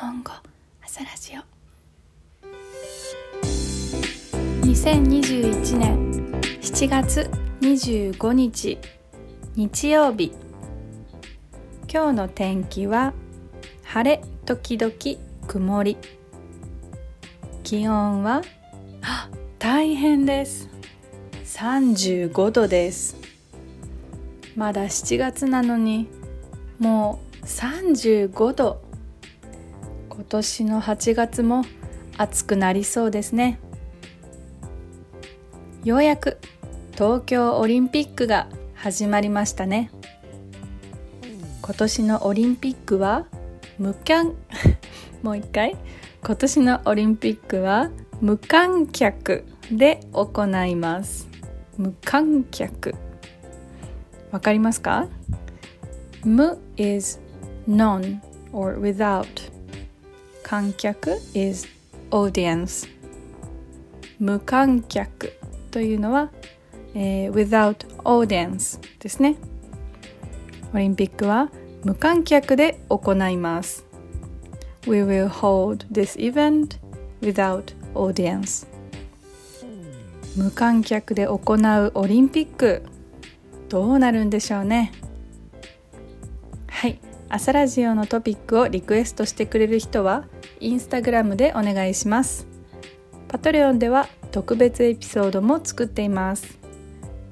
本語朝ラジオ。2021年7月25日日曜日。今日の天気は晴れ時々曇り。気温はあ大変です。35度です。まだ7月なのにもう35度。年の8月も暑くなりそうですね。ようやく東京オリンピックが始まりましたね。今年のオリンピックは無観 もう一回。今年のオリンピックは無観客で行います。無観客。わかりますか？無 is none or without 観客 is audience. 無観客というのは、えー、without audience ですね。オリンピックは無観客で行います。We will hold this event without audience. 無観客で行うオリンピックどうなるんでしょうね。はい。朝ラジオのトピックをリクエストしてくれる人はインスタグラムでお願いしますパトレオンでは特別エピソードも作っています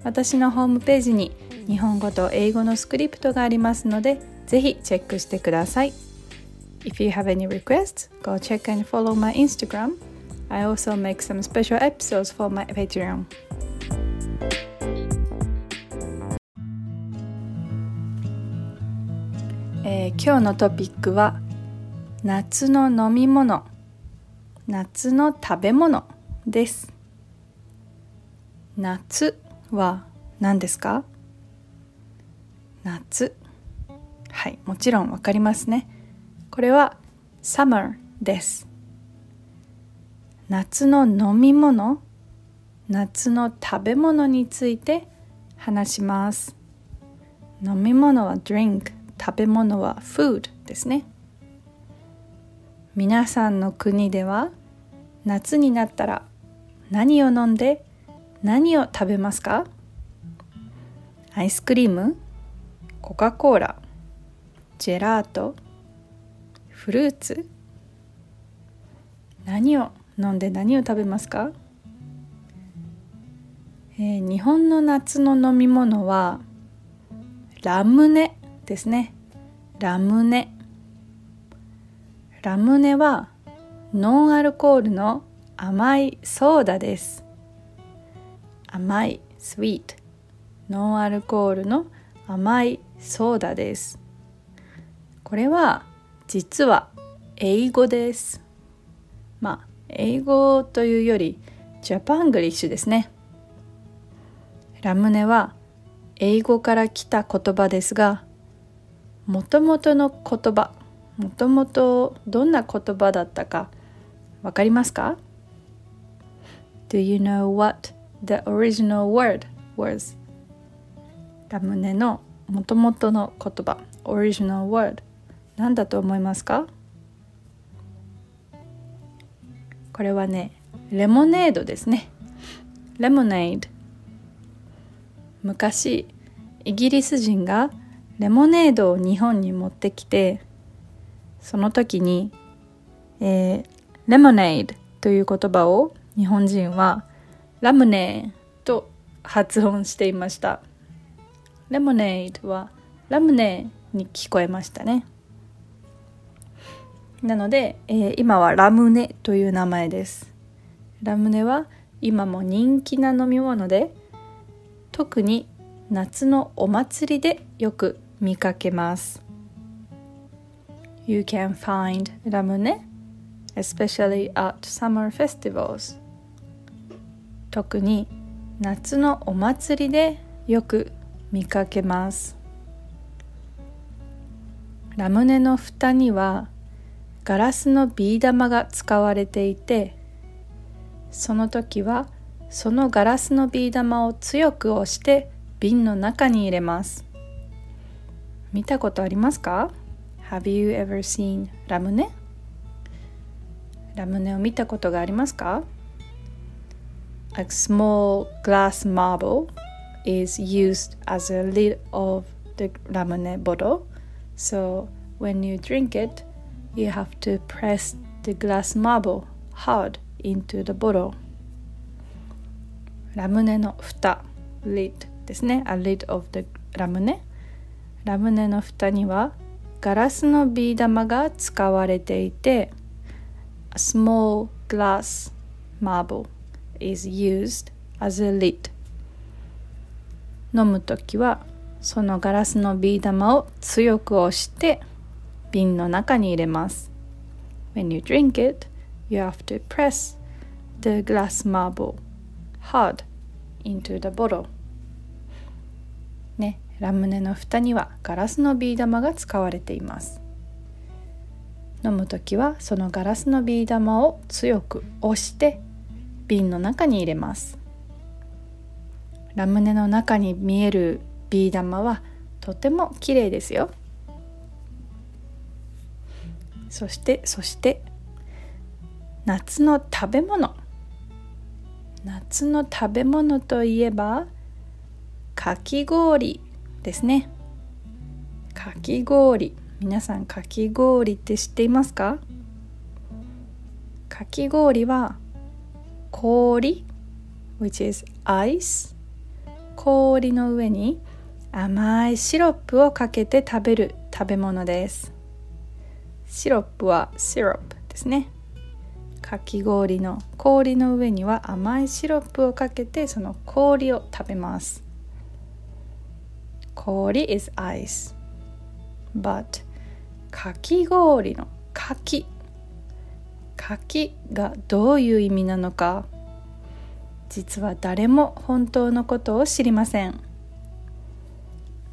私のホームページに日本語と英語のスクリプトがありますのでぜひチェックしてください If you have any requests, go check and follow my Instagram. I also make some special episodes for my Patreon. えー、今日のトピックは夏の飲み物。夏の食べ物です。夏は何ですか？夏。はいもちろんわかりますね。これは summer です。夏の飲み物？夏の食べ物について話します。飲み物は drink 食べ物は food ですね。皆さんの国では夏になったら何を飲んで何を食べますか？アイスクリームコカ・コーラジェラートフルーツ。何を飲んで何を食べますか、えー、日本の夏の飲み物はラムネですね。ラムネ。ラムネはノンアルコールの甘いソーダです。甘いスイート。ノンアルコールの甘いソーダです。これは実は英語です。まあ英語というよりジャパングリッシュですね。ラムネは英語から来た言葉ですがもともとの言葉もともとどんな言葉だったかわかりますか？Do you know what the original word was? ラムネのもともとの言葉。original word 何だと思いますか？これはねレモネードですね。レモネード。昔イギリス人がレモネードを日本に持ってきてその時に、えー、レモネードという言葉を日本人はラムネーと発音していました。レモネードはラムネーに聞こえましたね。なので、えー、今はラムネという名前です。ラムネは今も人気な飲み物で特に夏のお祭りでよく見かけます。You can find ラムネ especially at summer festivals. 特に夏のお祭りでよく見かけます。ラムネの蓋にはガラスのビー玉が使われていてその時はそのガラスのビー玉を強く押して瓶の中に入れます。見たことありますか？Have you ever seen ラムネ ラムネを見たことがありますか A small glass marble is used as a lid of the ramune bottle. So when you drink it, you have to press the glass marble hard into the bottle. ラムネの蓋 lid ですね。A lid of the ラムネ。ラムネの蓋には ガラスのビー玉が使われていて、A small glass marble is used as a lid 飲む時はそのガラスのビー玉を強く押して瓶の中に入れます When you drink it, you have to press the glass marble hard into the bottle、ラムネの蓋にはガラスのビー玉が使われています。飲む時はそのガラスのビー玉を強く押して瓶の中に入れます。ラムネの中に見えるビー玉はとても綺麗ですよ。そしてそして夏の食べ物。夏の食べ物といえばかき氷。ですね。かき氷。皆さんかき氷って知っていますか？かき氷は氷？which is ice 氷の上に甘いシロップをかけて食べる食べ物です。シロップは syrup ですね。かき氷の氷の上には甘いシロップをかけてその氷を食べます。氷 is ice. But かき氷の柿。柿がどういう意味なのか。実は誰も本当のことを知りません。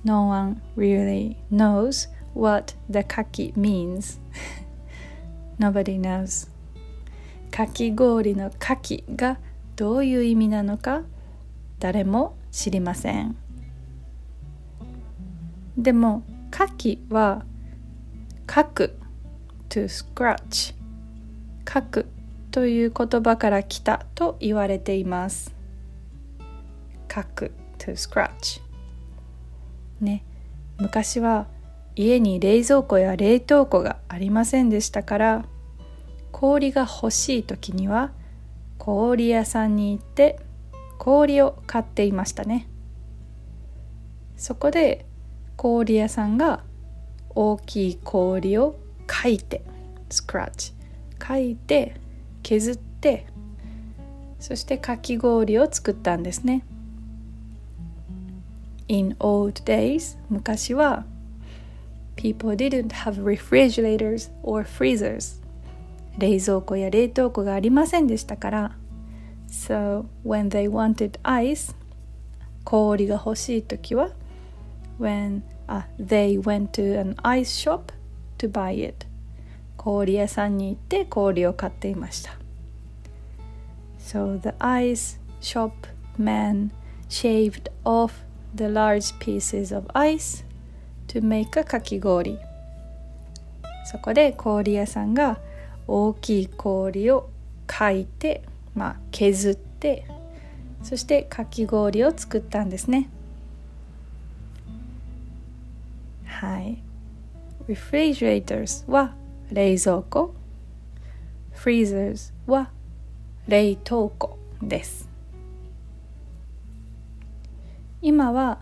No one really knows what the kaki means. Nobody knows. かき氷のかきがどういう意味なのか誰も知りません。でもかきは書く to scratch 書くという言葉から来たと言われています。書く to scratch ね。昔は家に冷蔵庫や冷凍庫がありませんでしたから氷が欲しい時には氷屋さんに行って氷を買っていましたね。そこで氷屋さんが大きい氷を書いてスクラッチ書いて削ってそしてかき氷を作ったんですね In old days 昔は people didn't have refrigerators or freezers 冷蔵庫や冷凍庫がありませんでしたから So when they wanted ice 氷が欲しい時は when uh, they went to an ice shop to buy it 氷屋さんに行って氷を買っていました So the ice shop man shaved off the large pieces of ice to make a かき氷そこで氷屋さんが大きい氷をかいて、まあ、削ってそしてかき氷を作ったんですねはい。Refrigerators は冷蔵庫。Freezers は冷凍庫です。今は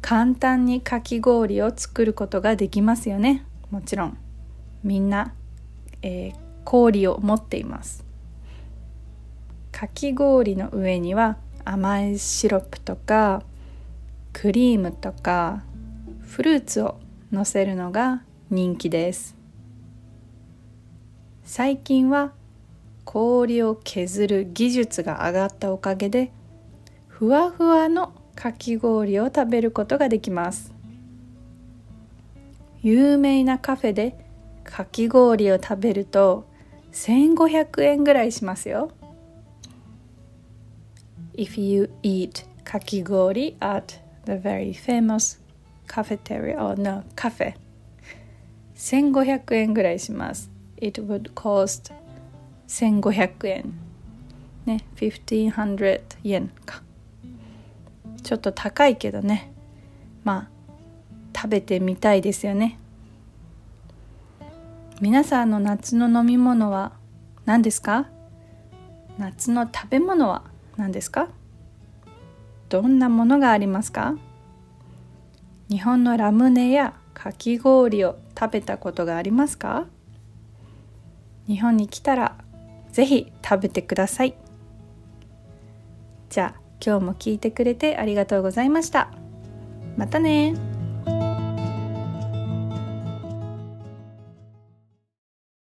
簡単にかき氷を作ることができますよね。もちろん。みんな、えー、氷を持っています。かき氷の上には甘いシロップとかクリームとかフルーツをのせるのが人気です。最近は氷を削る技術が上がったおかげでふわふわのかき氷を食べることができます。有名なカフェでかき氷を食べると1500円ぐらいしますよ。If you eat かき氷 at the very famous cafeteria. Or no cafe. 1500円ぐらいします。It would cost 1500円。ね1500円か。ちょっと高いけどね。まあ食べてみたいですよね。皆さんの夏の飲み物は何ですか？夏の食べ物は何ですか？どんなものがありますか？日本のラムネやかき氷を食べたことがありますか？日本に来たらぜひ食べてください。じゃあ今日も聞いてくれてありがとうございました。またね